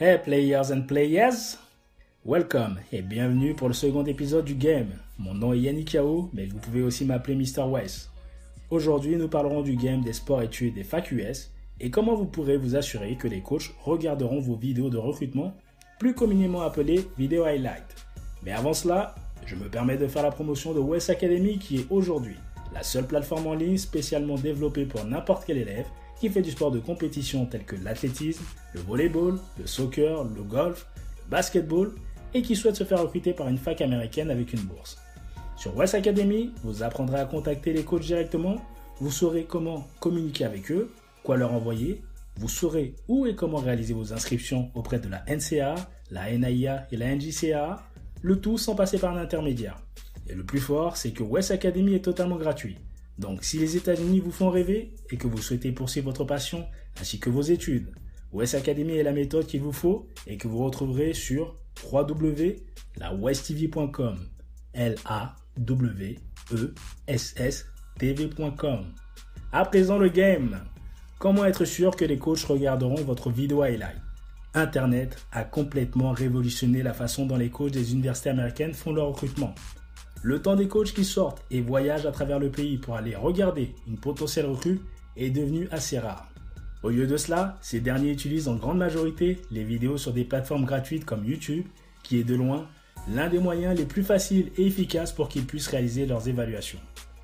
Hey players and players, welcome et bienvenue pour le second épisode du game. Mon nom est Yannick Yao, mais vous pouvez aussi m'appeler Mr. West. Aujourd'hui, nous parlerons du game des sports études des fac US et comment vous pourrez vous assurer que les coachs regarderont vos vidéos de recrutement, plus communément appelées vidéo highlight. Mais avant cela, je me permets de faire la promotion de West Academy qui est aujourd'hui la seule plateforme en ligne spécialement développée pour n'importe quel élève qui fait du sport de compétition tel que l'athlétisme, le volleyball, le soccer, le golf, le basketball et qui souhaite se faire recruter par une fac américaine avec une bourse. Sur West Academy, vous apprendrez à contacter les coachs directement, vous saurez comment communiquer avec eux, quoi leur envoyer, vous saurez où et comment réaliser vos inscriptions auprès de la NCA, la NAIA et la NJCA, le tout sans passer par un intermédiaire. Et le plus fort, c'est que West Academy est totalement gratuit. Donc si les États-Unis vous font rêver et que vous souhaitez poursuivre votre passion ainsi que vos études, West Academy est la méthode qu'il vous faut et que vous retrouverez sur www.lawesttv.com. L A W E S S. À présent le game. Comment être sûr que les coachs regarderont votre vidéo highlight? Internet a complètement révolutionné la façon dont les coachs des universités américaines font leur recrutement. Le temps des coachs qui sortent et voyagent à travers le pays pour aller regarder une potentielle recrue est devenu assez rare. Au lieu de cela, ces derniers utilisent en grande majorité les vidéos sur des plateformes gratuites comme YouTube, qui est de loin l'un des moyens les plus faciles et efficaces pour qu'ils puissent réaliser leurs évaluations.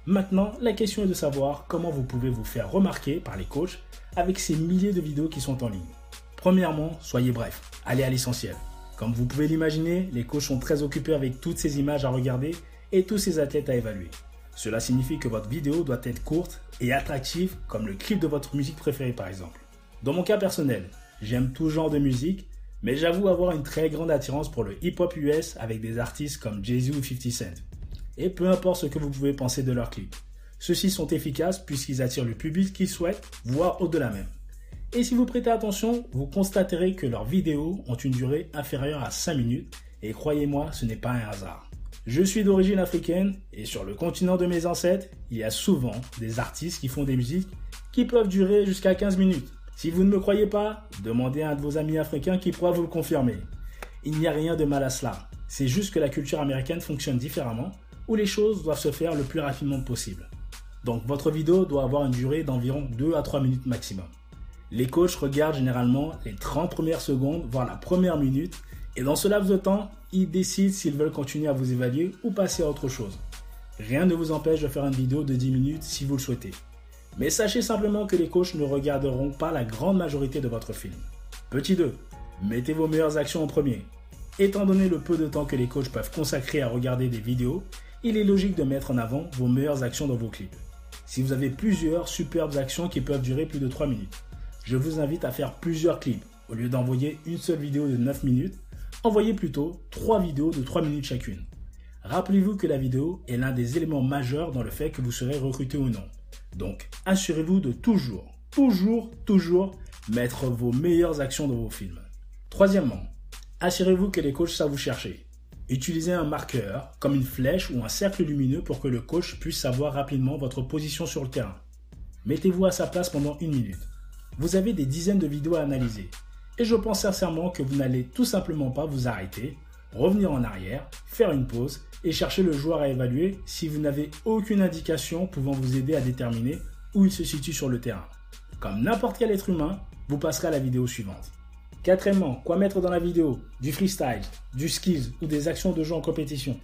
Maintenant, la question est de savoir comment vous pouvez vous faire remarquer par les coachs avec ces milliers de vidéos qui sont en ligne. Premièrement, soyez bref, allez à l'essentiel. Comme vous pouvez l'imaginer, les coachs sont très occupés avec toutes ces images à regarder et tous ces athlètes à évaluer. Cela signifie que votre vidéo doit être courte et attractive comme le clip de votre musique préférée par exemple. Dans mon cas personnel, j'aime tout genre de musique, mais j'avoue avoir une très grande attirance pour le hip-hop US avec des artistes comme Jay-Z ou 50 Cent. Et peu importe ce que vous pouvez penser de leurs clips. Ceux-ci sont efficaces puisqu'ils attirent le public qu'ils souhaitent, voire au-delà même. Et si vous prêtez attention, vous constaterez que leurs vidéos ont une durée inférieure à 5 minutes, et croyez-moi, ce n'est pas un hasard. Je suis d'origine africaine et sur le continent de mes ancêtres, il y a souvent des artistes qui font des musiques qui peuvent durer jusqu'à 15 minutes. Si vous ne me croyez pas, demandez à un de vos amis africains qui pourra vous le confirmer. Il n'y a rien de mal à cela. C'est juste que la culture américaine fonctionne différemment, où les choses doivent se faire le plus rapidement possible. Donc votre vidéo doit avoir une durée d'environ 2 à 3 minutes maximum. Les coachs regardent généralement les 30 premières secondes, voire la première minute, et dans ce laps de temps, ils décident s'ils veulent continuer à vous évaluer ou passer à autre chose. Rien ne vous empêche de faire une vidéo de 10 minutes si vous le souhaitez. Mais sachez simplement que les coachs ne regarderont pas la grande majorité de votre film. Petit 2. Mettez vos meilleures actions en premier. Étant donné le peu de temps que les coachs peuvent consacrer à regarder des vidéos, il est logique de mettre en avant vos meilleures actions dans vos clips. Si vous avez plusieurs superbes actions qui peuvent durer plus de 3 minutes, je vous invite à faire plusieurs clips. Au lieu d'envoyer une seule vidéo de 9 minutes, envoyez plutôt 3 vidéos de 3 minutes chacune. Rappelez-vous que la vidéo est l'un des éléments majeurs dans le fait que vous serez recruté ou non. Donc, assurez-vous de toujours, toujours, toujours mettre vos meilleures actions dans vos films. Troisièmement, assurez-vous que les coachs savent vous chercher. Utilisez un marqueur, comme une flèche ou un cercle lumineux pour que le coach puisse savoir rapidement votre position sur le terrain. Mettez-vous à sa place pendant une minute. Vous avez des dizaines de vidéos à analyser. Et je pense sincèrement que vous n'allez tout simplement pas vous arrêter, revenir en arrière, faire une pause et chercher le joueur à évaluer si vous n'avez aucune indication pouvant vous aider à déterminer où il se situe sur le terrain. Comme n'importe quel être humain, vous passerez à la vidéo suivante. Quatrièmement, quoi mettre dans la vidéo? Du freestyle, du skills ou des actions de jeu en compétition.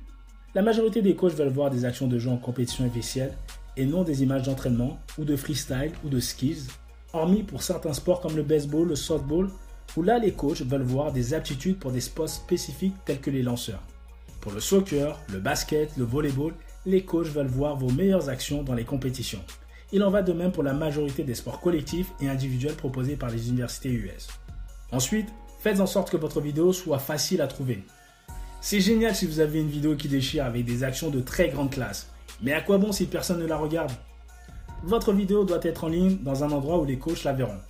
La majorité des coachs veulent voir des actions de jeu en compétition officielle et non des images d'entraînement ou de freestyle ou de skills, hormis pour certains sports comme le baseball, le softball, où là les coachs veulent voir des aptitudes pour des sports spécifiques tels que les lanceurs. Pour le soccer, le basket, le volleyball, les coachs veulent voir vos meilleures actions dans les compétitions. Il en va de même pour la majorité des sports collectifs et individuels proposés par les universités US. Ensuite, faites en sorte que votre vidéo soit facile à trouver. C'est génial si vous avez une vidéo qui déchire avec des actions de très grande classe, mais à quoi bon si personne ne la regarde? Votre vidéo doit être en ligne dans un endroit où les coachs la verront,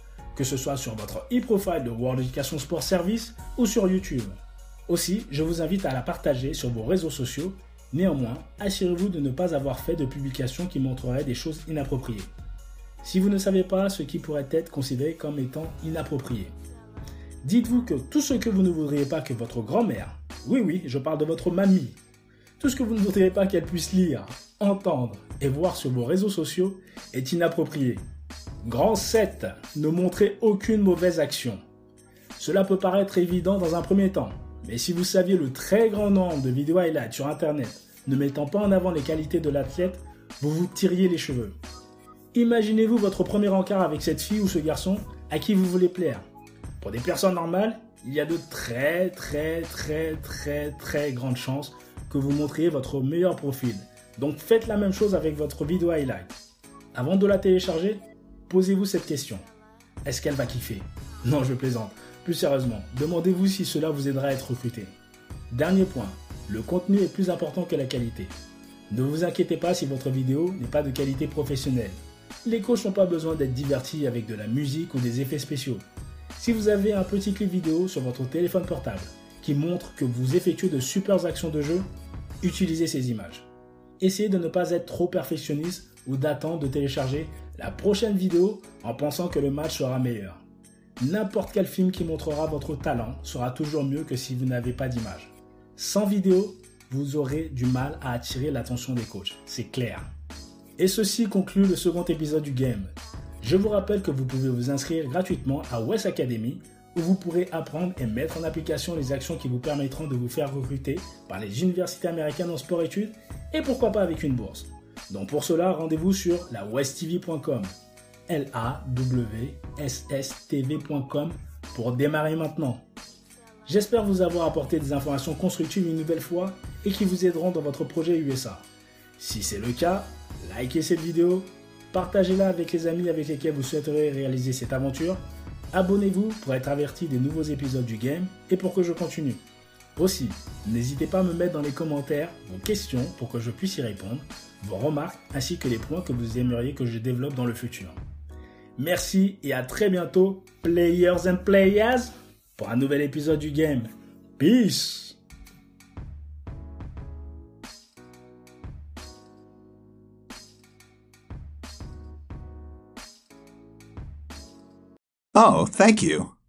que ce soit sur votre e-profile de World Education Sport Service ou sur YouTube. Aussi, je vous invite à la partager sur vos réseaux sociaux. Néanmoins, assurez-vous de ne pas avoir fait de publications qui montreraient des choses inappropriées. Si vous ne savez pas ce qui pourrait être considéré comme étant inapproprié. Dites-vous que tout ce que vous ne voudriez pas que votre grand-mère, oui oui, je parle de votre mamie, tout ce que vous ne voudriez pas qu'elle puisse lire, entendre et voir sur vos réseaux sociaux est inapproprié. Grand 7. Ne montrez aucune mauvaise action. Cela peut paraître évident dans un premier temps, mais si vous saviez le très grand nombre de vidéos highlights sur internet ne mettant pas en avant les qualités de l'athlète, vous vous tiriez les cheveux. Imaginez-vous votre premier encart avec cette fille ou ce garçon à qui vous voulez plaire. Pour des personnes normales, il y a de très très très très très grandes chances que vous montriez votre meilleur profil. Donc faites la même chose avec votre vidéo highlight. Avant de la télécharger, posez-vous cette question. Est-ce qu'elle va kiffer? Non, je plaisante. Plus sérieusement, demandez-vous si cela vous aidera à être recruté. Dernier point, le contenu est plus important que la qualité. Ne vous inquiétez pas si votre vidéo n'est pas de qualité professionnelle. Les coachs n'ont pas besoin d'être divertis avec de la musique ou des effets spéciaux. Si vous avez un petit clip vidéo sur votre téléphone portable qui montre que vous effectuez de super actions de jeu, utilisez ces images. Essayez de ne pas être trop perfectionniste ou d'attendre de télécharger la prochaine vidéo en pensant que le match sera meilleur. N'importe quel film qui montrera votre talent sera toujours mieux que si vous n'avez pas d'image. Sans vidéo, vous aurez du mal à attirer l'attention des coachs, c'est clair. Et ceci conclut le second épisode du game. Je vous rappelle que vous pouvez vous inscrire gratuitement à West Academy où vous pourrez apprendre et mettre en application les actions qui vous permettront de vous faire recruter par les universités américaines en sport-études et pourquoi pas avec une bourse. Donc pour cela, rendez-vous sur la westtv.com. L A W S S pour démarrer maintenant. J'espère vous avoir apporté des informations constructives une nouvelle fois et qui vous aideront dans votre projet USA. Si c'est le cas, likez cette vidéo, partagez-la avec les amis avec lesquels vous souhaiterez réaliser cette aventure, abonnez-vous pour être averti des nouveaux épisodes du game et pour que je continue. Aussi, n'hésitez pas à me mettre dans les commentaires vos questions pour que je puisse y répondre, vos remarques ainsi que les points que vous aimeriez que je développe dans le futur. Merci et à très bientôt, players and players, pour un nouvel épisode du game. Peace! Oh, thank you.